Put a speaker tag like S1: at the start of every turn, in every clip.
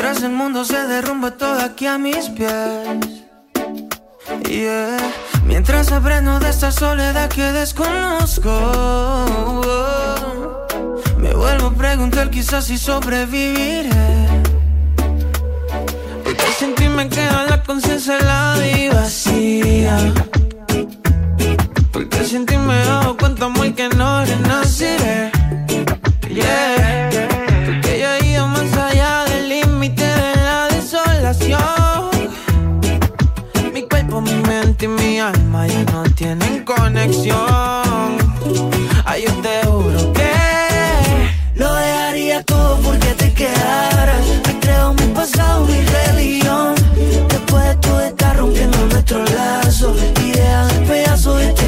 S1: Mientras el mundo se derrumba todo aquí a mis pies. Mientras aprendo de esta soledad que desconozco. Me vuelvo a preguntar quizás si sobreviviré. Porque sin ti me queda la conciencia helada y vacía. Porque sin ti me cuenta muy que no renaciré. Yeah. Y mi alma ya no tienen conexión. Ay, yo te juro que lo dejaría todo porque te quedaras. Me creo mi pasado, mi religión. Después de todo estar rompiendo nuestro lazo dejar el pedazo de este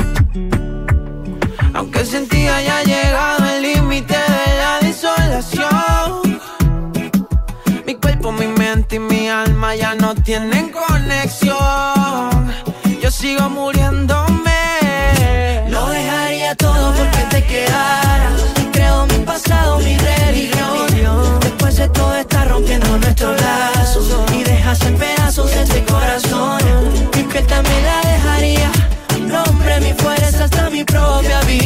S1: Aunque sentía ya llegado el límite de la desolación. Mi cuerpo, mi mente y mi alma ya no tienen conexión. Yo sigo muriéndome. Lo dejaría todo porque te quedaras. Creo mi pasado, mi religión. Después de todo está rompiendo nuestros lazos. Y dejas en pedazos este corazón. Mi piel también la dejaría nombre, mi fuerza hasta mi propia vida.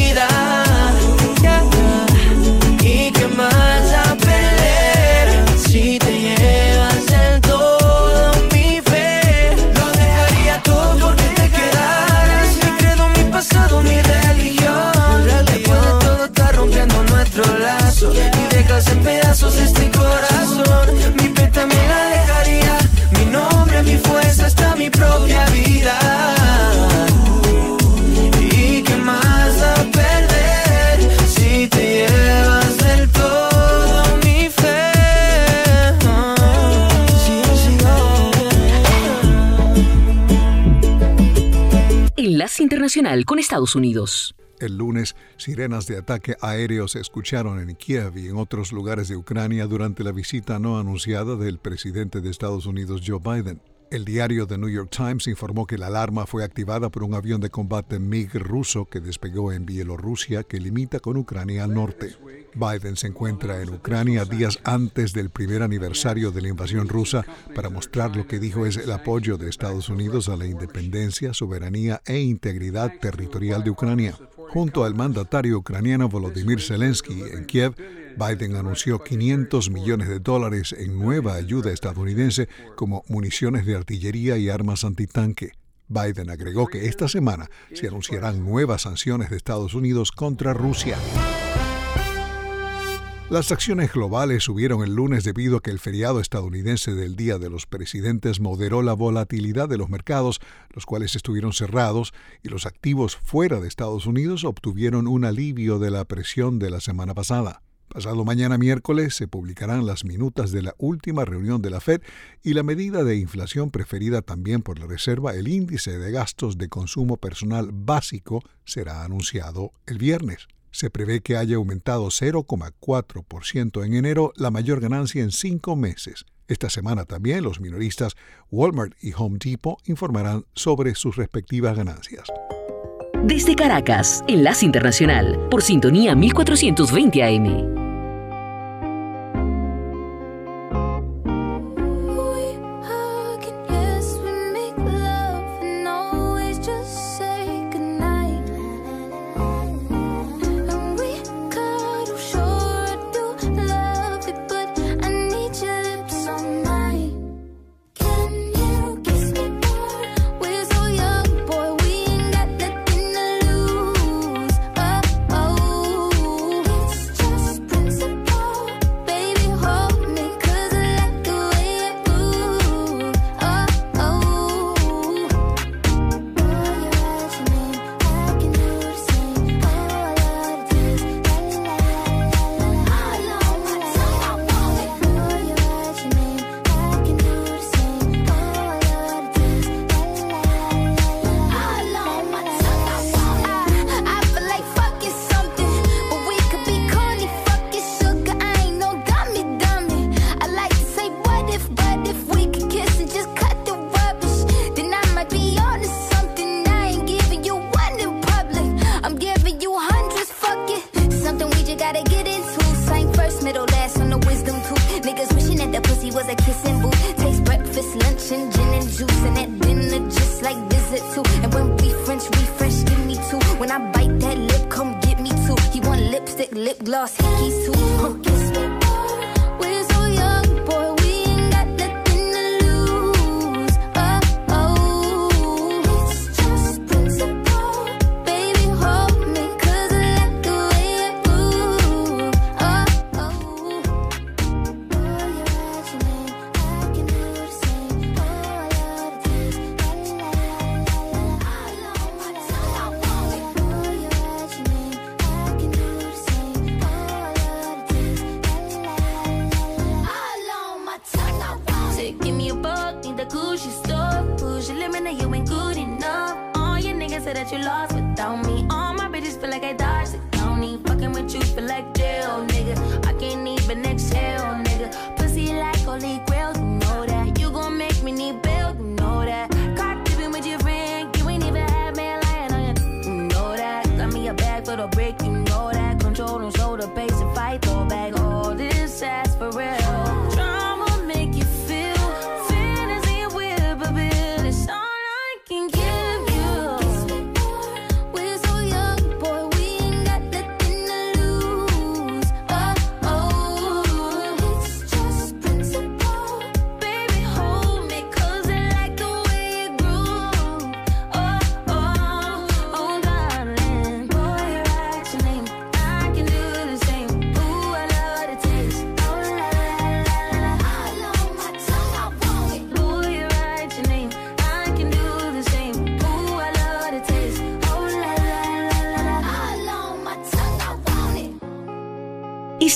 S2: Con Estados Unidos.
S3: El lunes, sirenas de ataque aéreo se escucharon en Kiev y en otros lugares de Ucrania durante la visita no anunciada del presidente de Estados Unidos Joe Biden. El diario The New York Times informó que la alarma fue activada por un avión de combate MiG ruso que despegó en Bielorrusia que limita con Ucrania al norte. Biden se encuentra en Ucrania días antes del primer aniversario de la invasión rusa para mostrar lo que dijo es el apoyo de Estados Unidos a la independencia, soberanía e integridad territorial de Ucrania. Junto al mandatario ucraniano Volodymyr Zelensky en Kiev, Biden anunció 500 millones de dólares en nueva ayuda estadounidense como municiones de artillería y armas antitanque. Biden agregó que esta semana se anunciarán nuevas sanciones de Estados Unidos contra Rusia. Las acciones globales subieron el lunes debido a que el feriado estadounidense del Día de los Presidentes moderó la volatilidad de los mercados, los cuales estuvieron cerrados, y los activos fuera de Estados Unidos obtuvieron un alivio de la presión de la semana pasada. Pasado mañana miércoles se publicarán las minutas de la última reunión de la Fed y la medida de inflación preferida también por la Reserva, el índice de gastos de consumo personal básico, será anunciado el viernes. Se prevé que haya aumentado 0,4% en enero, la mayor ganancia en cinco meses. Esta semana también los minoristas Walmart y Home Depot informarán sobre sus respectivas ganancias.
S4: Desde Caracas, Enlace Internacional, por sintonía 1420 AM.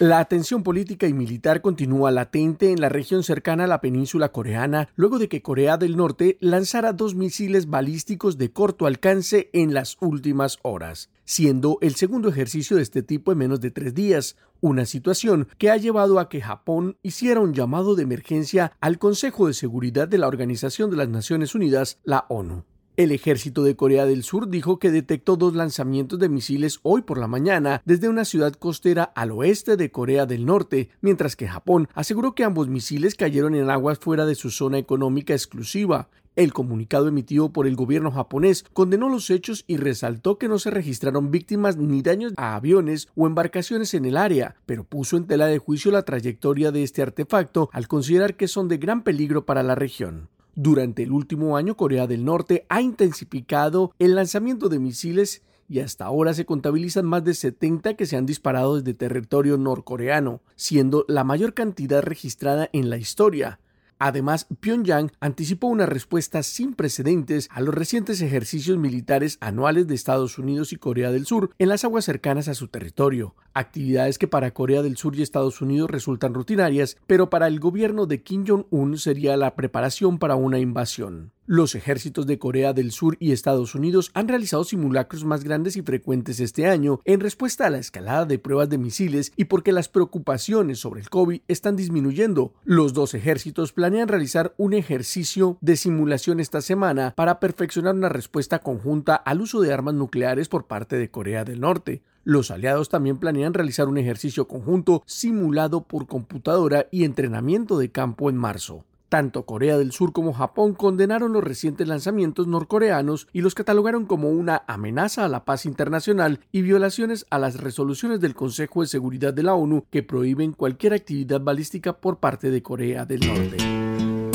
S5: La tensión política y militar continúa latente en la región cercana a la península coreana luego de que Corea del Norte lanzara dos misiles balísticos de corto alcance en las últimas horas, siendo el segundo ejercicio de este tipo en menos de tres días, una situación que ha llevado a que Japón hiciera un llamado de emergencia al Consejo de Seguridad de la Organización de las Naciones Unidas, la ONU. El ejército de Corea del Sur dijo que detectó dos lanzamientos de misiles hoy por la mañana desde una ciudad costera al oeste de Corea del Norte, mientras que Japón aseguró que ambos misiles cayeron en aguas fuera de su zona económica exclusiva. El comunicado emitido por el gobierno japonés condenó los hechos y resaltó que no se registraron víctimas ni daños a aviones o embarcaciones en el área, pero puso en tela de juicio la trayectoria de este artefacto al considerar que son de gran peligro para la región. Durante el último año, Corea del Norte ha intensificado el lanzamiento de misiles y hasta ahora se contabilizan más de 70 que se han disparado desde territorio norcoreano, siendo la mayor cantidad registrada en la historia. Además, Pyongyang anticipó una respuesta sin precedentes a los recientes ejercicios militares anuales de Estados Unidos y Corea del Sur en las aguas cercanas a su territorio, actividades que para Corea del Sur y Estados Unidos resultan rutinarias, pero para el gobierno de Kim Jong-un sería la preparación para una invasión. Los ejércitos de Corea del Sur y Estados Unidos han realizado simulacros más grandes y frecuentes este año en respuesta a la escalada de pruebas de misiles y porque las preocupaciones sobre el COVID están disminuyendo. Los dos ejércitos planean realizar un ejercicio de simulación esta semana para perfeccionar una respuesta conjunta al uso de armas nucleares por parte de Corea del Norte. Los aliados también planean realizar un ejercicio conjunto simulado por computadora y entrenamiento de campo en marzo. Tanto Corea del Sur como Japón condenaron los recientes lanzamientos norcoreanos y los catalogaron como una amenaza a la paz internacional y violaciones a las resoluciones del Consejo de Seguridad de la ONU que prohíben cualquier actividad balística por parte de Corea del Norte.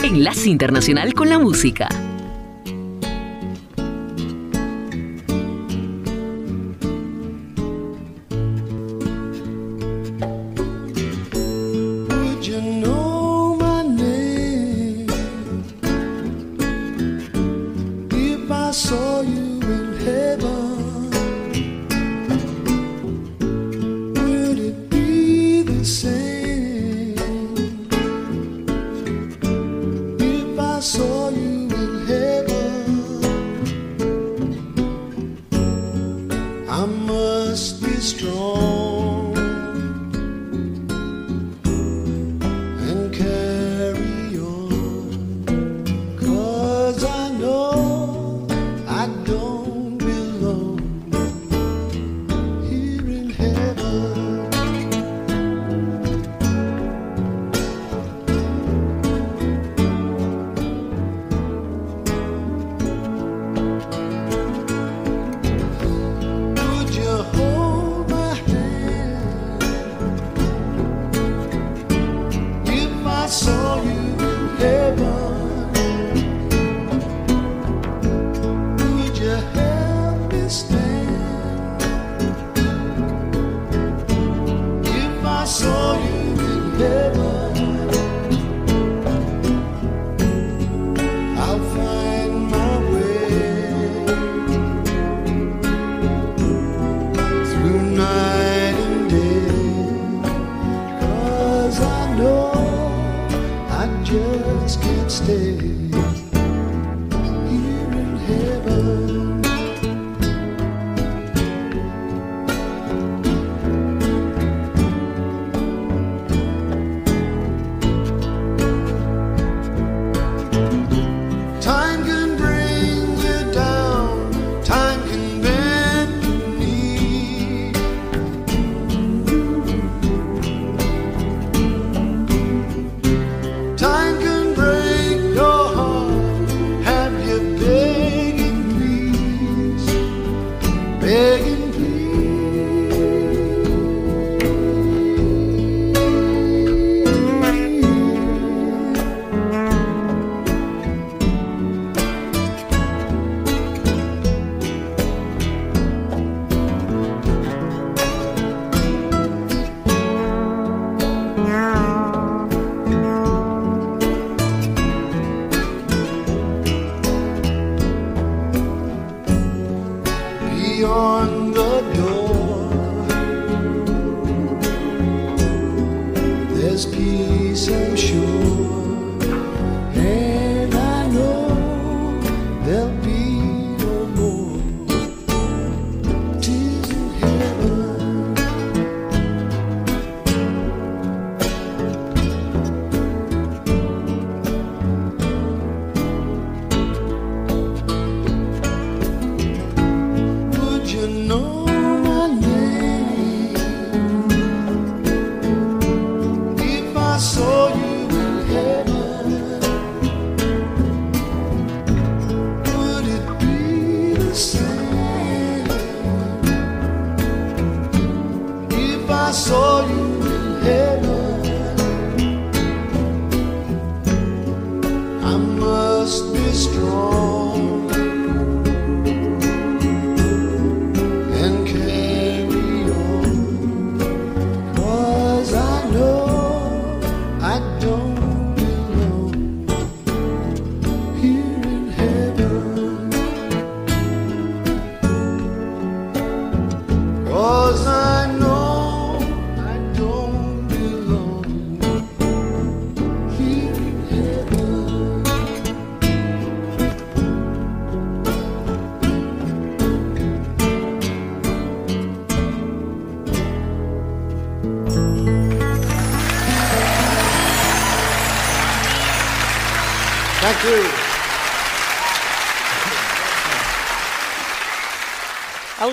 S6: Enlace Internacional con la Música.
S7: this.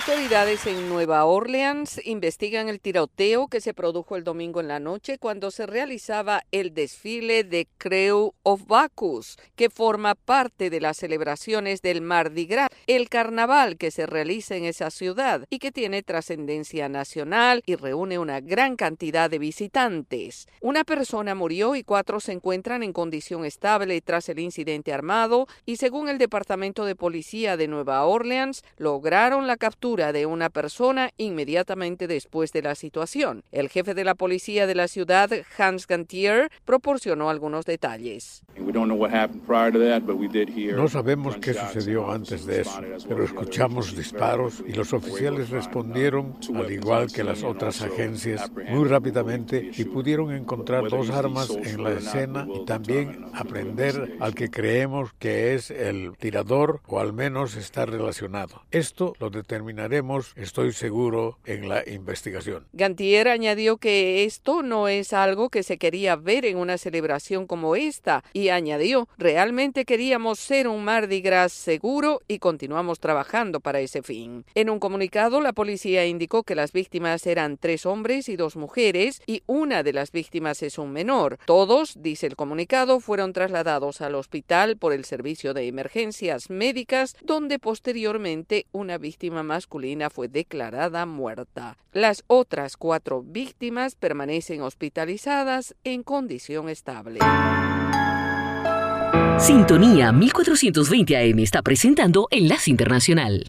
S8: Autoridades en Nueva Orleans investigan el tiroteo que se produjo el domingo en la noche cuando se realizaba el desfile de Creu of Bacchus, que forma parte de las celebraciones del Mardi Gras, el carnaval que se realiza en esa ciudad y que tiene trascendencia nacional y reúne una gran cantidad de visitantes. Una persona murió y cuatro se encuentran en condición estable tras el incidente armado y según el Departamento de Policía de Nueva Orleans lograron la captura de una persona inmediatamente después de la situación. El jefe de la policía de la ciudad, Hans Gantier, proporcionó algunos detalles.
S9: No sabemos qué sucedió antes de eso, pero escuchamos disparos y los oficiales respondieron, al igual que las otras agencias, muy rápidamente y pudieron encontrar dos armas en la escena y también aprender al que creemos que es el tirador o al menos está relacionado. Esto lo determinó terminaremos, estoy seguro, en la investigación.
S8: Gantier añadió que esto no es algo que se quería ver en una celebración como esta y añadió, realmente queríamos ser un Mardi Gras seguro y continuamos trabajando para ese fin. En un comunicado, la policía indicó que las víctimas eran tres hombres y dos mujeres y una de las víctimas es un menor. Todos, dice el comunicado, fueron trasladados al hospital por el servicio de emergencias médicas, donde posteriormente una víctima fue declarada muerta. Las otras cuatro víctimas permanecen hospitalizadas en condición estable.
S10: Sintonía 1420 AM está presentando Enlace Internacional.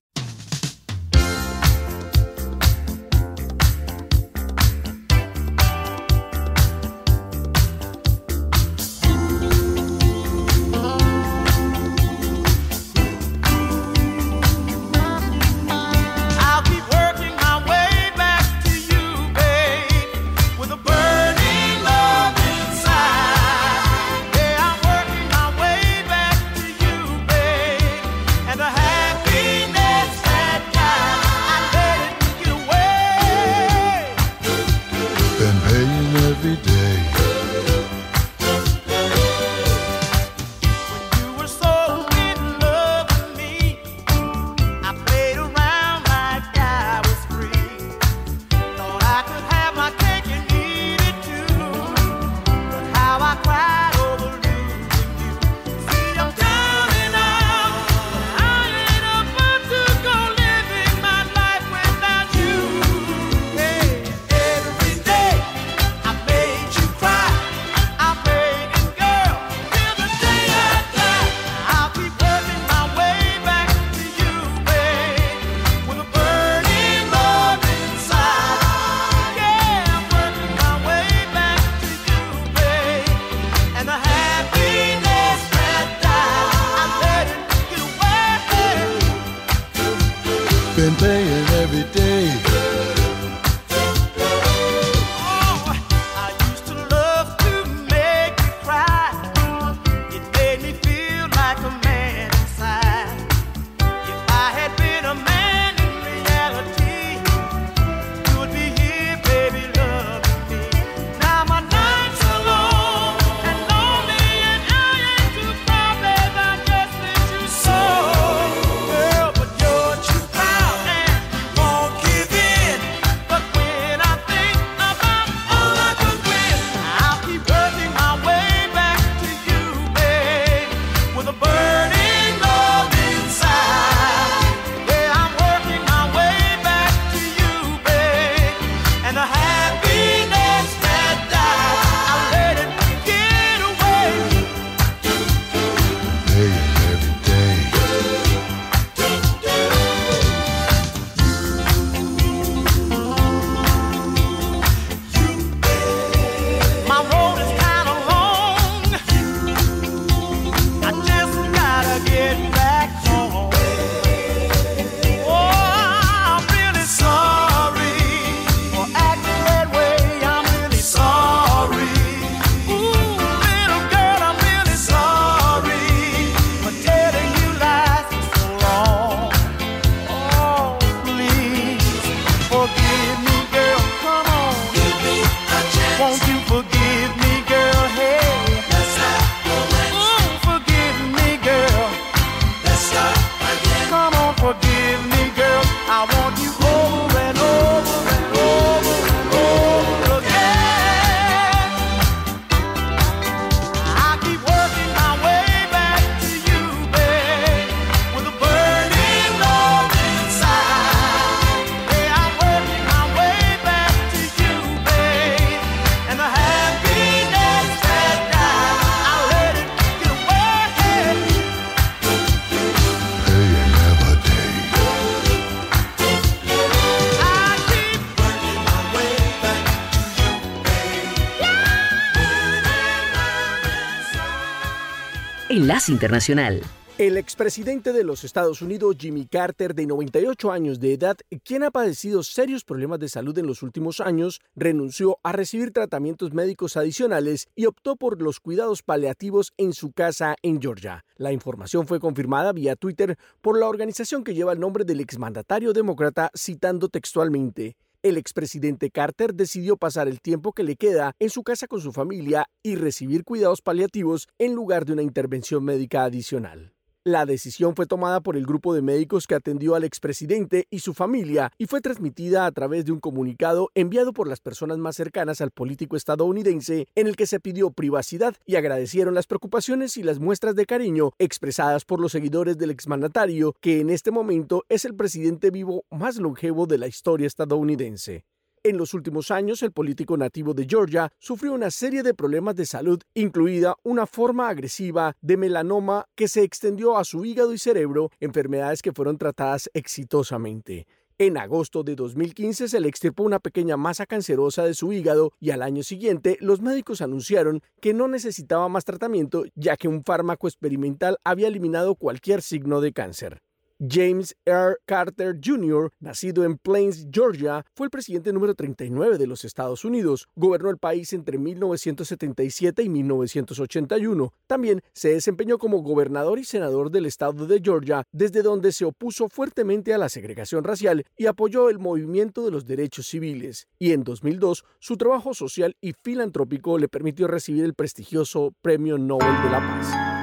S2: Enlace Internacional.
S5: El expresidente de los Estados Unidos, Jimmy Carter, de 98 años de edad, quien ha padecido serios problemas de salud en los últimos años, renunció a recibir tratamientos médicos adicionales y optó por los cuidados paliativos en su casa en Georgia. La información fue confirmada vía Twitter por la organización que lleva el nombre del exmandatario demócrata, citando textualmente. El expresidente Carter decidió pasar el tiempo que le queda en su casa con su familia y recibir cuidados paliativos en lugar de una intervención médica adicional. La decisión fue tomada por el grupo de médicos que atendió al expresidente y su familia y fue transmitida a través de un comunicado enviado por las personas más cercanas al político estadounidense en el que se pidió privacidad y agradecieron las preocupaciones y las muestras de cariño expresadas por los seguidores del exmandatario, que en este momento es el presidente vivo más longevo de la historia estadounidense. En los últimos años, el político nativo de Georgia sufrió una serie de problemas de salud, incluida una forma agresiva de melanoma que se extendió a su hígado y cerebro, enfermedades que fueron tratadas exitosamente. En agosto de 2015 se le extirpó una pequeña masa cancerosa de su hígado y al año siguiente los médicos anunciaron que no necesitaba más tratamiento ya que un fármaco experimental había eliminado cualquier signo de cáncer. James R. Carter Jr., nacido en Plains, Georgia, fue el presidente número 39 de los Estados Unidos. Gobernó el país entre 1977 y 1981. También se desempeñó como gobernador y senador del estado de Georgia, desde donde se opuso fuertemente a la segregación racial y apoyó el movimiento de los derechos civiles. Y en 2002, su trabajo social y filantrópico le permitió recibir el prestigioso Premio Nobel de la Paz.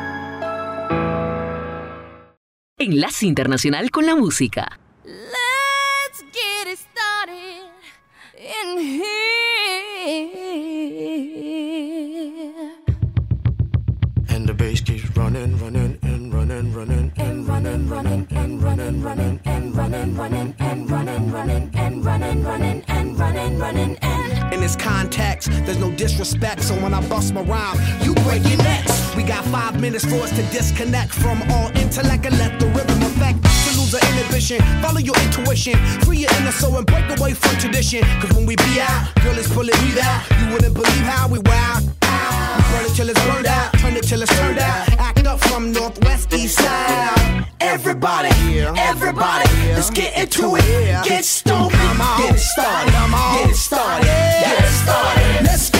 S2: Enlace Internacional con la Música.
S4: Let's get it started in here.
S11: And the bass keeps running, running, and running, running, and running, running, and running, running, and running, running, and running, running, and running, running, and running, running, and.
S12: In this context, there's no disrespect, so when I bust my rhyme, you break your necks. We got five minutes for us to disconnect from all intellect and let the rhythm affect to lose the inhibition. Follow your intuition, free your inner soul and break away from tradition. Cause when we be out, girl, it's pulling me out. You wouldn't believe how we wow. We burn it till it's burned out, turn it till it's turned out. Act up from northwest east side.
S11: Everybody, everybody, let's get into it. Get stupid, get it started, get it started, get it started. Let's get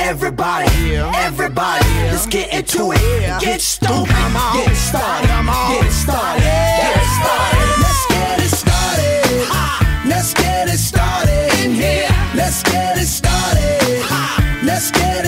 S11: Everybody, everybody, let's get into it. Get stupid, get started, get started, get it started. Let's get it started. Let's get it started in here. Let's get it started. Let's get it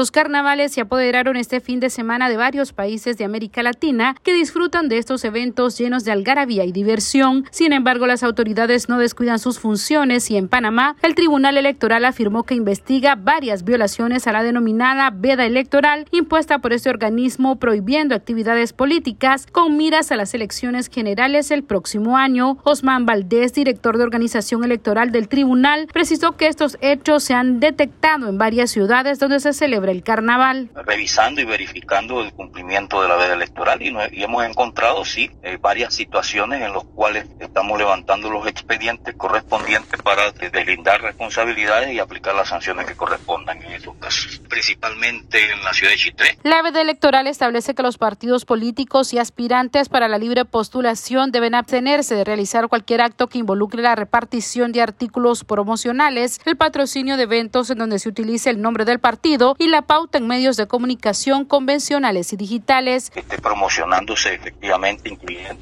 S13: Los carnavales se apoderaron este fin de semana de varios países de América Latina que disfrutan de estos eventos llenos de algarabía y diversión. Sin embargo, las autoridades no descuidan sus funciones y en Panamá el Tribunal Electoral afirmó que investiga varias violaciones a la denominada veda electoral impuesta por este organismo prohibiendo actividades políticas con miras a las elecciones generales el próximo año. Osman Valdés, director de organización electoral del tribunal, precisó que estos hechos se han detectado en varias ciudades donde se celebra el carnaval.
S14: Revisando y verificando el cumplimiento de la veda electoral y, hemos encontrado, sí, eh, varias situaciones en las cuales estamos levantando los expedientes correspondientes para deslindar responsabilidades y aplicar las sanciones que correspondan en esos casos, principalmente en la ciudad de Chitré.
S13: La veda electoral establece que los partidos políticos y aspirantes para la libre postulación deben abstenerse de realizar cualquier acto que involucre la repartición de artículos promocionales, el patrocinio de eventos en donde se utilice el nombre del partido y la pauta en medios de comunicación convencionales y digitales.
S14: Esté promocionándose efectivamente,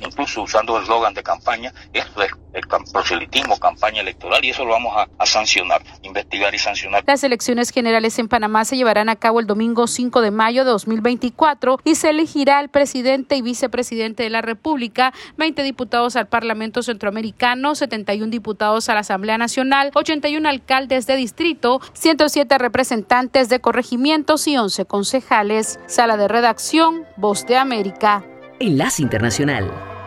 S14: incluso usando el eslogan de campaña, esto es el proselitismo, campaña electoral, y eso lo vamos a, a, sancionar, investigar y sancionar.
S13: Las elecciones generales en Panamá se llevarán a cabo el domingo 5 de mayo de 2024 y se elegirá al presidente y vicepresidente de la República, 20 diputados al Parlamento Centroamericano, 71 diputados a la Asamblea Nacional, 81 alcaldes de distrito, 107 representantes de corregimiento y 11 concejales. Sala de redacción, Voz de América.
S15: Enlace Internacional.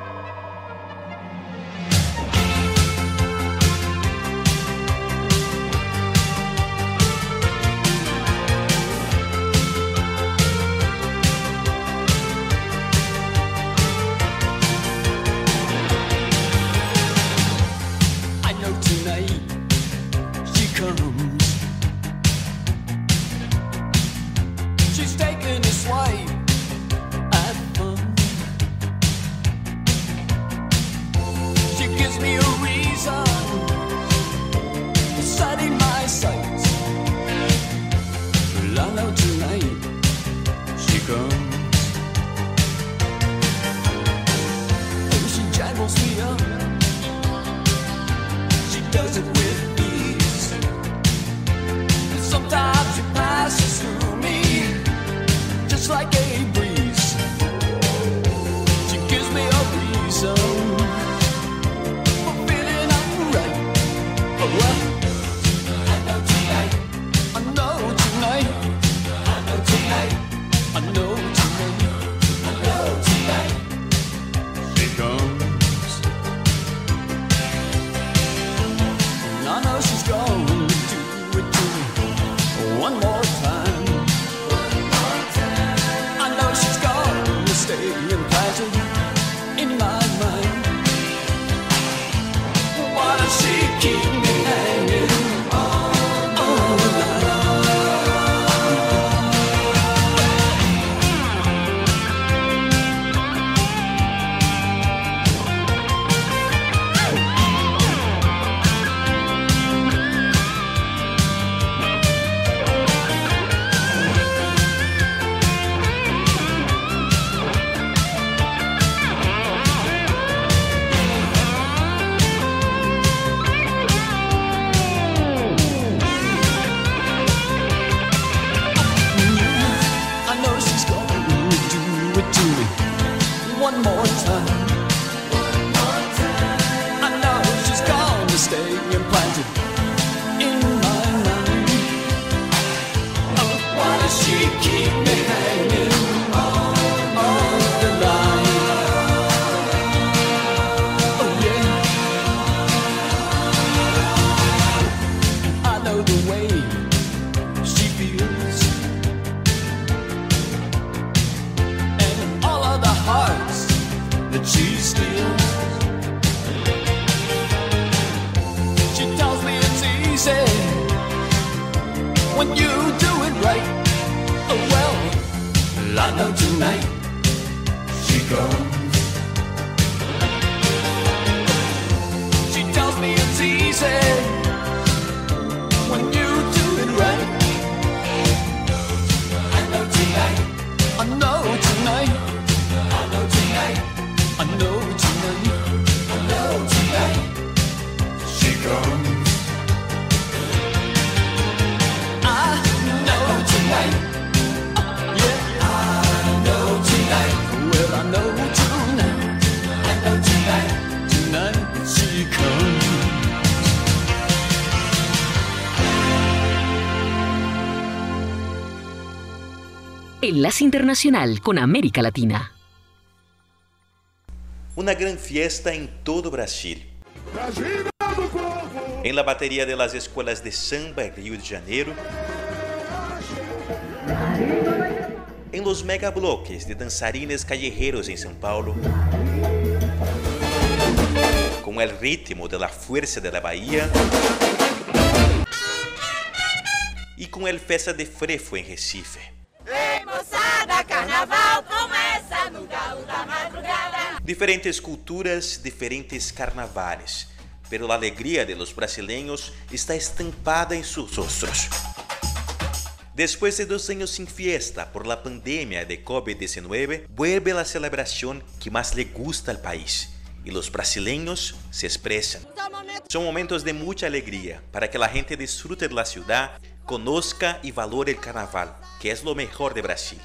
S10: Enlace Internacional con América Latina.
S16: Una gran fiesta en todo Brasil. En la batería de las escuelas de samba en Río de Janeiro. En los megabloques de danzarines callejeros en São Paulo. Con el ritmo de la fuerza de la Bahía. E com el Festa de Frefo em Recife. Diferentes culturas, diferentes carnavales, pero la alegría de los brasileños está estampada en sus rostros. Después de dos años sin fiesta por la pandemia de COVID-19, vuelve la celebración que más le gusta al país y los brasileños se expresan. Son momentos de mucha alegría para que la gente disfrute de la ciudad, conozca y valore el carnaval, que es lo mejor de Brasil.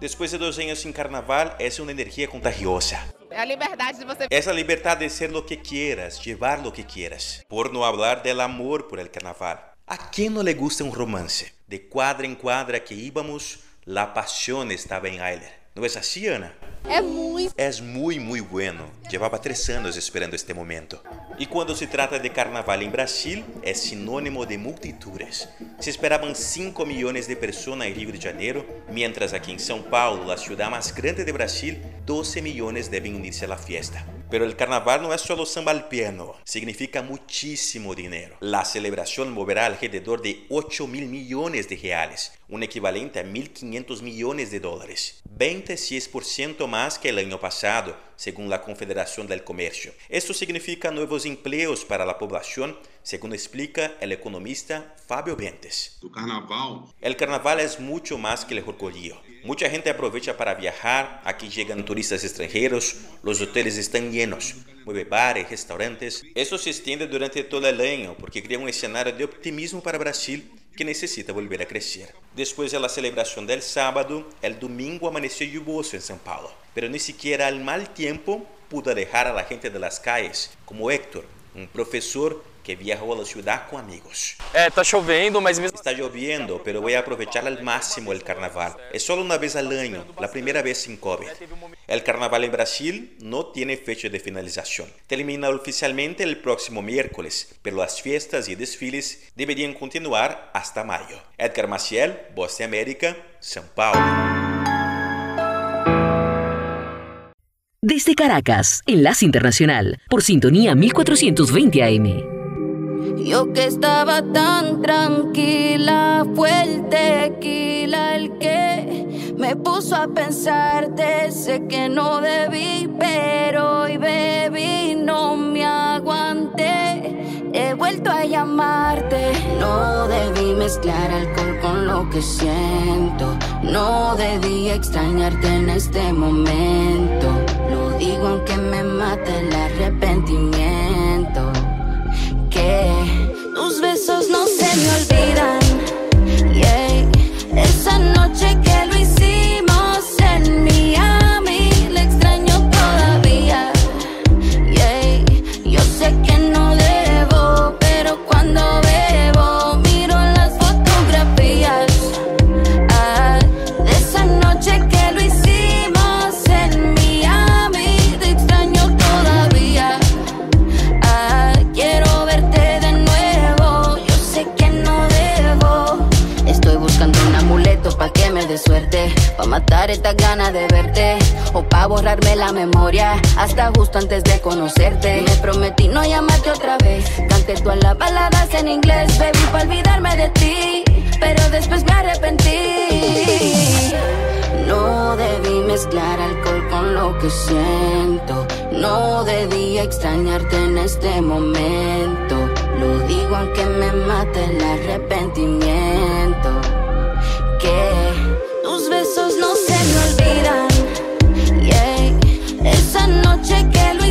S16: Después de dos años sin carnaval, es una energía contagiosa.
S17: É a liberdade de você.
S16: Es la libertad de ser lo que quieras, llevar lo que quieras. Por no hablar del amor por el carnaval. ¿A quién no le gusta un romance? De cuadra en cuadra que íbamos, la pasión estaba en aire. ¿No es así, Ana?
S17: É muito.
S16: Es muy, muy bueno. Llevaba tres años esperando este momento. Y cuando se trata de carnaval en Brasil, es sinónimo de multitudes. Se esperaban 5 millones de personas en Río de Janeiro, mientras aquí en São Paulo, la ciudad más grande de Brasil, 12 millones deben unirse a la fiesta. Pero el carnaval no es solo samba al piano, significa muchísimo dinero. La celebración moverá alrededor de 8 mil millones de reales, un equivalente a 1.500 millones de dólares, 26% más que el año pasado, según la Confederación del Comercio. Esto significa nuevos empleos para la población, según explica el economista Fabio Bentes. El carnaval es mucho más que el orgullo. Mucha gente aprovecha para viajar, aquí llegan turistas extranjeros, los hoteles están llenos, mueve bares, restaurantes. Eso se extiende durante todo el año porque crea un escenario de optimismo para Brasil que necesita volver a crecer. Después de la celebración del sábado, el domingo amaneció lluvioso en São Paulo, pero ni siquiera al mal tiempo pudo alejar a la gente de las calles, como Héctor, un profesor que viajó a la ciudad con amigos.
S18: Mas
S16: Está lloviendo, pero voy a aprovechar al máximo el carnaval. Es solo una vez al año, la primera vez sin COVID. El carnaval en Brasil no tiene fecha de finalización. Termina oficialmente el próximo miércoles, pero las fiestas y desfiles deberían continuar hasta mayo. Edgar Maciel, Voz de América, São Paulo.
S10: Desde Caracas, Enlace Internacional, por sintonía 1420 AM.
S7: Yo que estaba tan tranquila, fue el tequila el que me puso a pensarte. Sé que no debí, pero hoy bebí, no me aguanté. He vuelto a llamarte. No debí mezclar alcohol con lo que siento. No debí extrañarte en este momento. Lo digo aunque me mate el arrepentimiento no se me olvidan. Yeah. Esa noche que lo matar estas ganas de verte. O pa' borrarme la memoria. Hasta justo antes de conocerte. Me prometí no llamarte otra vez. Canté todas las baladas en inglés, baby, pa' olvidarme de ti. Pero después me arrepentí. No debí mezclar alcohol con lo que siento. No debí extrañarte en este momento. Lo digo aunque me mate el arrepentimiento. Que tus besos Noche que lo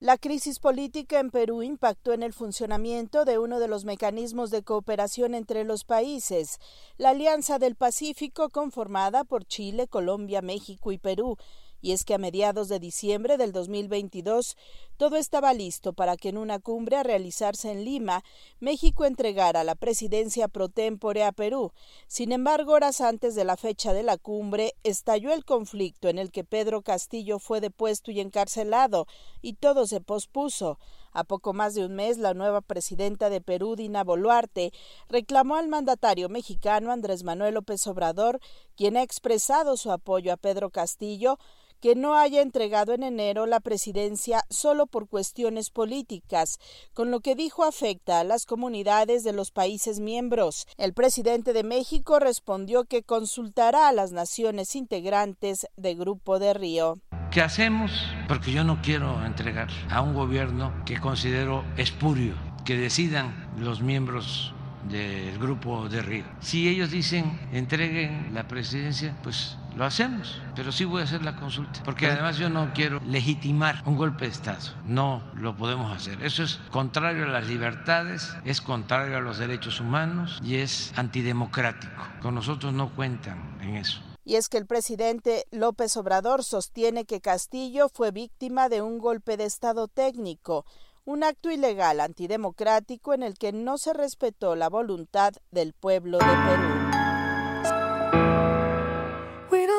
S18: La crisis política en Perú impactó en el funcionamiento de uno de los mecanismos de cooperación entre los países, la Alianza del Pacífico conformada por Chile, Colombia, México y Perú, y es que a mediados de diciembre del 2022 todo estaba listo para que en una cumbre a realizarse en Lima, México entregara la presidencia pro tempore a Perú. Sin embargo, horas antes de la fecha de la cumbre, estalló el conflicto en el que Pedro Castillo fue depuesto y encarcelado, y todo se pospuso. A poco más de un mes, la nueva presidenta de Perú, Dina Boluarte, reclamó al mandatario mexicano Andrés Manuel López Obrador, quien ha expresado su apoyo a Pedro Castillo, que no haya entregado en enero la presidencia solo por cuestiones políticas, con lo que dijo afecta a las comunidades de los países miembros. El presidente de México respondió que consultará a las naciones integrantes de Grupo de Río.
S19: ¿Qué hacemos? Porque yo no quiero entregar a un gobierno que considero espurio, que decidan los miembros del grupo de Río. Si ellos dicen entreguen la presidencia, pues lo hacemos, pero sí voy a hacer la consulta, porque además yo no quiero legitimar un golpe de Estado, no lo podemos hacer. Eso es contrario a las libertades, es contrario a los derechos humanos y es antidemocrático. Con nosotros no cuentan en eso.
S18: Y es que el presidente López Obrador sostiene que Castillo fue víctima de un golpe de Estado técnico, un acto ilegal antidemocrático en el que no se respetó la voluntad del pueblo de Perú.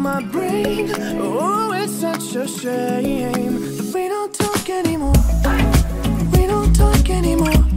S20: My brain. Oh, it's such a shame that we don't talk anymore. We don't talk anymore.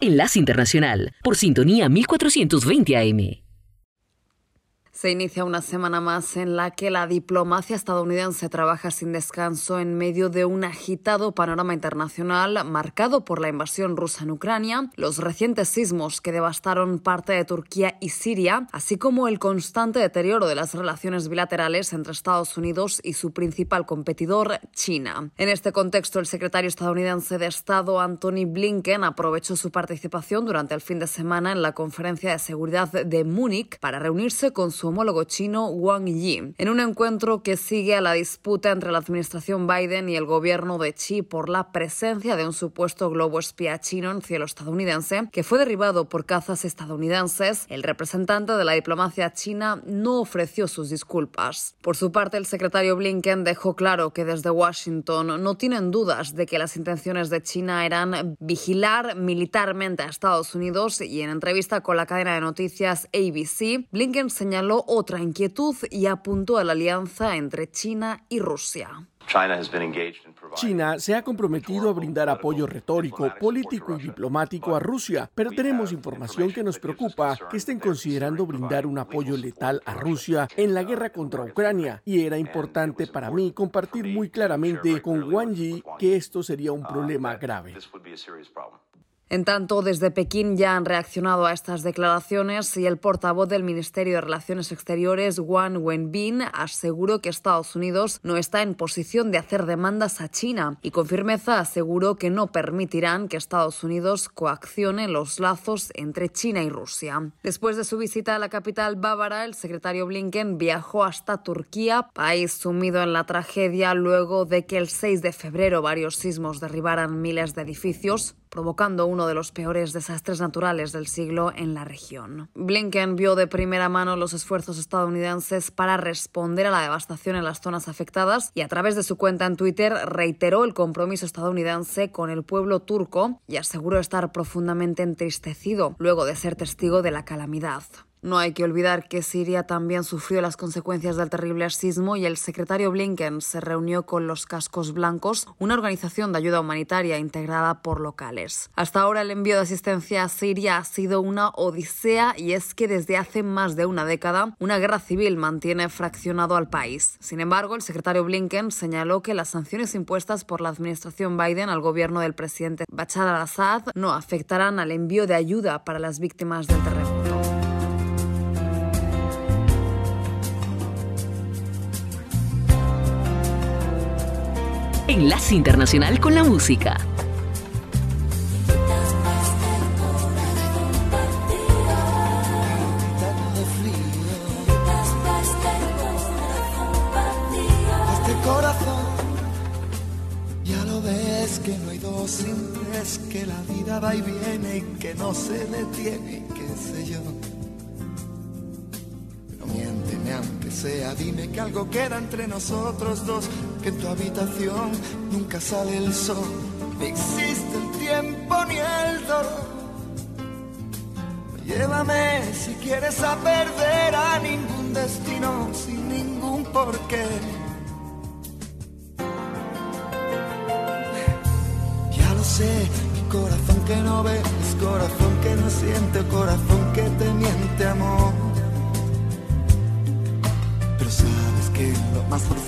S2: Enlace Internacional, por sintonía 1420 AM.
S21: Se inicia una semana más en la que la diplomacia estadounidense trabaja sin descanso en medio de un agitado panorama internacional marcado por la invasión rusa en Ucrania, los recientes sismos que devastaron parte de Turquía y Siria, así como el constante deterioro de las relaciones bilaterales entre Estados Unidos y su principal competidor, China. En este contexto, el secretario estadounidense de Estado, Anthony Blinken, aprovechó su participación durante el fin de semana en la Conferencia de Seguridad de Múnich para reunirse con su homólogo chino Wang Yi, en un encuentro que sigue a la disputa entre la administración Biden y el gobierno de Xi por la presencia de un supuesto globo espía chino en cielo estadounidense que fue derribado por cazas estadounidenses. El representante de la diplomacia china no ofreció sus disculpas. Por su parte, el secretario Blinken dejó claro que desde Washington no tienen dudas de que las intenciones de China eran vigilar militarmente a Estados Unidos y en entrevista con la cadena de noticias ABC, Blinken señaló otra inquietud y apuntó a la alianza entre China y Rusia.
S5: China se ha comprometido a brindar apoyo retórico, político y diplomático a Rusia, pero tenemos información que nos preocupa que estén considerando brindar un apoyo letal a Rusia en la guerra contra Ucrania. y era importante para mí compartir muy claramente con Wang Yi que esto sería un problema grave.
S21: En tanto, desde Pekín ya han reaccionado a estas declaraciones y el portavoz del Ministerio de Relaciones Exteriores, Wang Wenbin, aseguró que Estados Unidos no está en posición de hacer demandas a China y con firmeza aseguró que no permitirán que Estados Unidos coaccione los lazos entre China y Rusia. Después de su visita a la capital bávara, el secretario Blinken viajó hasta Turquía, país sumido en la tragedia luego de que el 6 de febrero varios sismos derribaran miles de edificios provocando uno de los peores desastres naturales del siglo en la región. Blinken vio de primera mano los esfuerzos estadounidenses para responder a la devastación en las zonas afectadas y a través de su cuenta en Twitter reiteró el compromiso estadounidense con el pueblo turco y aseguró estar profundamente entristecido luego de ser testigo de la calamidad. No hay que olvidar que Siria también sufrió las consecuencias del terrible sismo y el secretario Blinken se reunió con los Cascos Blancos, una organización de ayuda humanitaria integrada por locales. Hasta ahora el envío de asistencia a Siria ha sido una odisea y es que desde hace más de una década una guerra civil mantiene fraccionado al país. Sin embargo, el secretario Blinken señaló que las sanciones impuestas por la administración Biden al gobierno del presidente Bashar al-Assad no afectarán al envío de ayuda para las víctimas del terremoto.
S2: Enlace Internacional con la Música.
S22: Este dos sin tres, que la vida va y viene y que no se detiene, qué sé yo. Pero miénteme aunque sea, dime que algo queda entre nosotros dos, que en tu habitación nunca sale el sol, ni existe el tiempo ni el dolor. Llévame si quieres a perder a ningún destino sin ningún porqué. Ya lo sé, mi corazón que no ves, corazón que no siente, corazón que te miente amor. Pero sabes que lo más profundo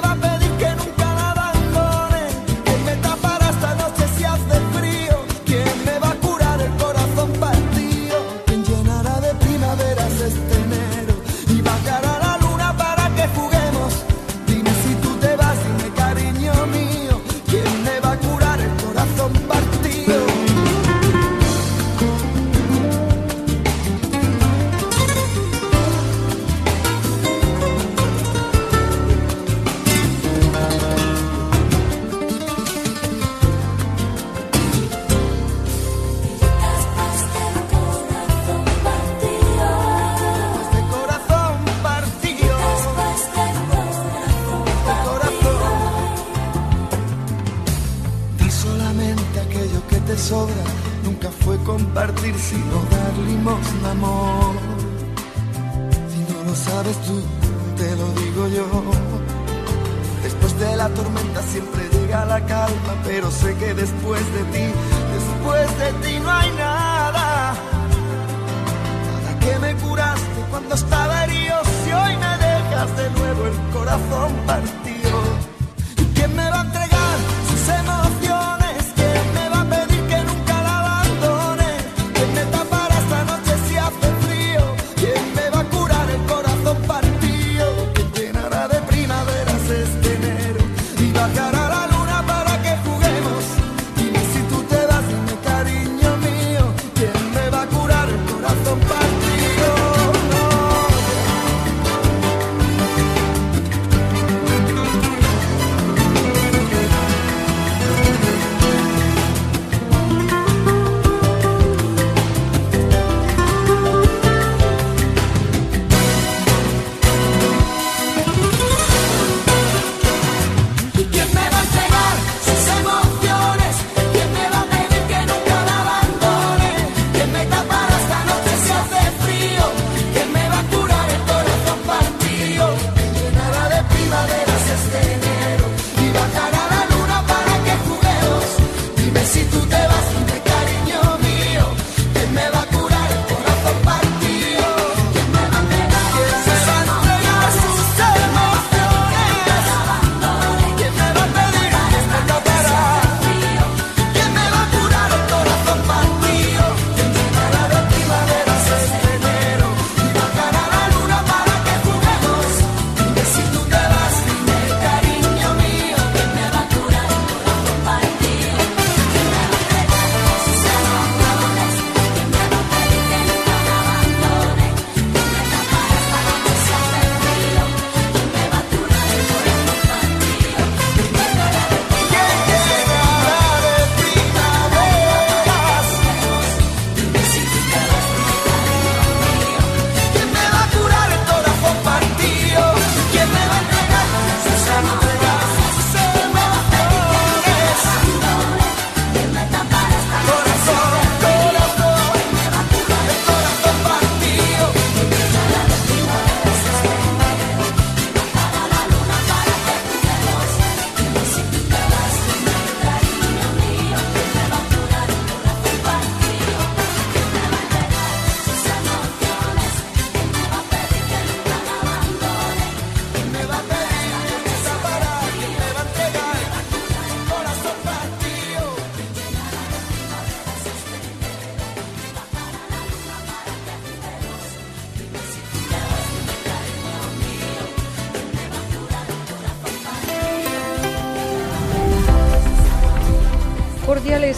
S22: tú, te lo digo yo. Después de la tormenta siempre llega la calma, pero sé que después de ti, después de ti no hay nada. Nada que me curaste cuando estaba herido, si hoy me dejas de nuevo el corazón partido.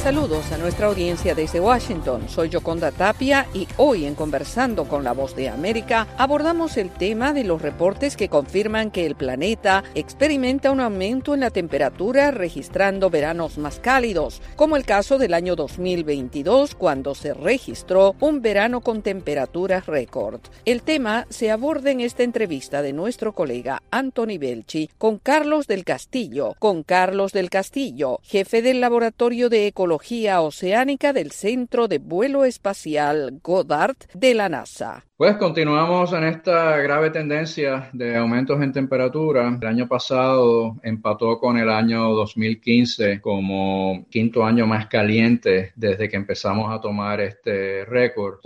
S8: Saludos a nuestra audiencia desde Washington. Soy Yoconda Tapia y hoy en Conversando con la Voz de América abordamos el tema de los reportes que confirman que el planeta experimenta un aumento en la temperatura registrando veranos más cálidos, como el caso del año 2022 cuando se registró un verano con temperaturas récord. El tema se aborda en esta entrevista de nuestro colega Anthony Belchi con Carlos del Castillo, con Carlos del Castillo, jefe del laboratorio de Ecología Oceánica del Centro de Vuelo Espacial Goddard de la NASA.
S23: Pues continuamos en esta grave tendencia de aumentos en temperatura. El año pasado empató con el año 2015 como quinto año más caliente desde que empezamos a tomar este récord.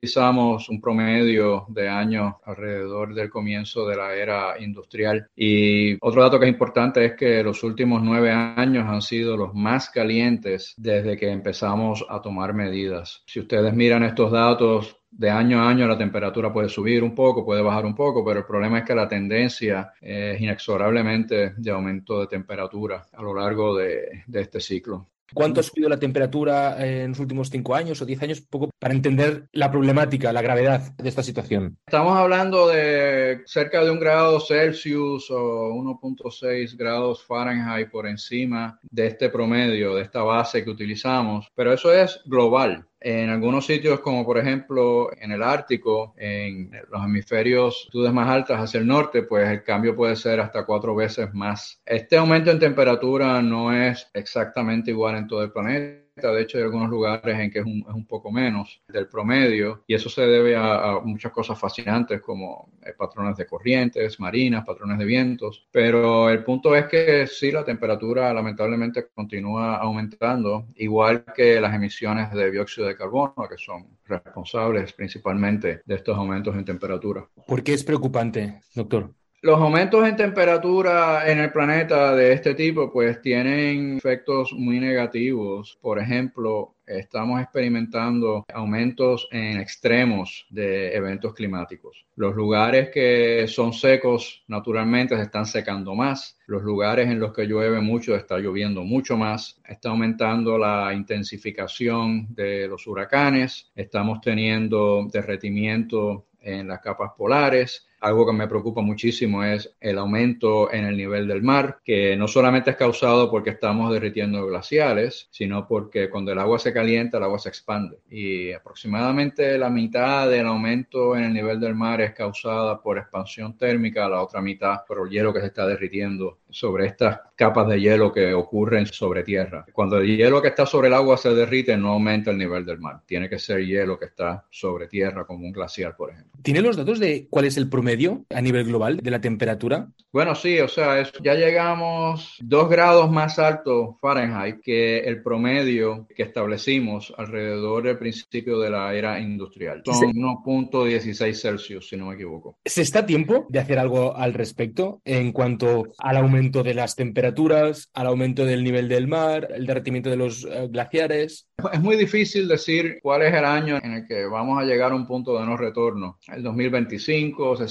S23: Utilizamos un promedio de años alrededor del comienzo de la era industrial. Y otro dato que es importante es que los últimos nueve años han sido los más calientes desde que empezamos a tomar medidas. Si ustedes miran estos datos, de año a año la temperatura puede subir un poco, puede bajar un poco, pero el problema es que la tendencia es inexorablemente de aumento de temperatura a lo largo de, de este ciclo.
S24: ¿Cuánto ha subido la temperatura en los últimos cinco años o diez años? Poco para entender la problemática, la gravedad de esta situación.
S23: Estamos hablando de cerca de un grado Celsius o 1.6 grados Fahrenheit por encima de este promedio, de esta base que utilizamos, pero eso es global. En algunos sitios, como por ejemplo en el Ártico, en los hemisferios altitudes más altas hacia el norte, pues el cambio puede ser hasta cuatro veces más. Este aumento en temperatura no es exactamente igual en todo el planeta de hecho hay algunos lugares en que es un, es un poco menos del promedio y eso se debe a, muchas cosas fascinantes como eh, patrones de corrientes marinas, patrones de vientos, pero el punto es que sí, la temperatura lamentablemente continúa aumentando, igual que las emisiones de dióxido de carbono, que son responsables principalmente de estos aumentos en temperatura.
S24: ¿Por qué es preocupante, doctor?
S23: Los aumentos en temperatura en el planeta de este tipo pues tienen efectos muy negativos. Por ejemplo, estamos experimentando aumentos en extremos de eventos climáticos. Los lugares que son secos naturalmente se están secando más. Los lugares en los que llueve mucho está lloviendo mucho más. Está aumentando la intensificación de los huracanes. Estamos teniendo derretimiento en las capas polares. Algo que me preocupa muchísimo es el aumento en el nivel del mar, que no solamente es causado porque estamos derritiendo glaciares, sino porque cuando el agua se calienta, el agua se expande. Y aproximadamente la mitad del aumento en el nivel del mar es causada por expansión térmica, la otra mitad por el hielo que se está derritiendo sobre estas capas de hielo que ocurren sobre tierra. Cuando el hielo que está sobre el agua se derrite, no aumenta el nivel del mar. Tiene que ser hielo que está sobre tierra, como un glaciar, por ejemplo.
S24: ¿Tiene los datos de cuál es el promedio a nivel global de la temperatura?
S23: Bueno, sí, o sea, es, ya llegamos dos grados más alto Fahrenheit que el promedio que establecimos alrededor del principio de la era industrial. Son
S24: Sí.
S23: 1.16 Celsius, si no me equivoco.
S24: ¿Se está a tiempo de hacer algo al respecto en cuanto al aumento de las temperaturas, al aumento del nivel del mar, el derretimiento de los eh, glaciares?
S23: Es muy difícil decir cuál es el año en el que vamos a llegar a un punto de no retorno. El 2025 se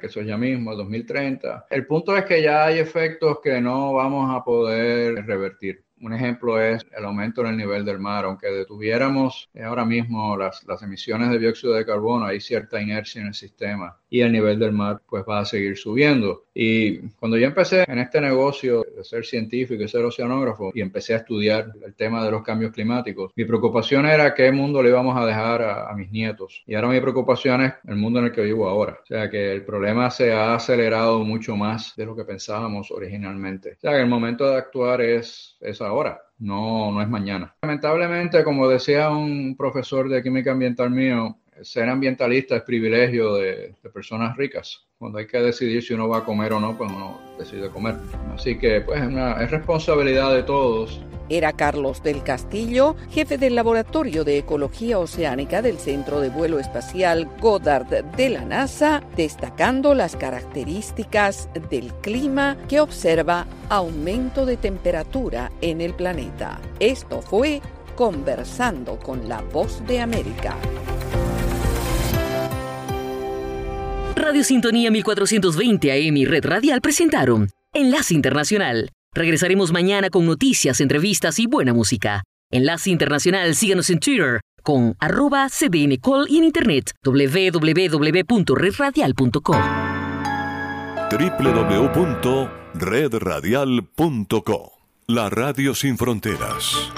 S23: que eso es ya mismo, el 2030. El punto es que ya hay efectos que no vamos a poder revertir. Un ejemplo es el aumento en el nivel del mar. Aunque detuviéramos ahora mismo las, las emisiones de dióxido de carbono, hay cierta inercia en el sistema y el nivel del mar pues va a seguir subiendo. Y cuando yo empecé en este negocio de ser científico y ser oceanógrafo y empecé a estudiar el tema de los cambios climáticos, mi preocupación era qué mundo le íbamos a dejar a, mis nietos. Y ahora mi preocupación es el mundo en el que vivo ahora. O sea que el problema se ha acelerado mucho más de lo que pensábamos originalmente. O sea que el momento de actuar es, es ahora. No, no es mañana. Lamentablemente, como decía un profesor de química ambiental mío, ser ambientalista es privilegio de, personas ricas. Cuando hay que decidir si uno va a comer o no, pues uno decide comer. Así que, pues, es responsabilidad de todos
S8: Era Carlos del Castillo, jefe del Laboratorio de Ecología Oceánica del Centro de Vuelo Espacial Goddard de la NASA, destacando las características del clima que observa aumento de temperatura en el planeta. Esto fue Conversando con la Voz de América.
S10: Radio Sintonía 1420 AM y Red Radial presentaron Enlace Internacional. Regresaremos mañana con noticias, entrevistas y buena música. Enlace Internacional, síganos en Twitter con arroba cdncall y en internet www.redradial.com.
S25: www.redradial.co La Radio Sin Fronteras.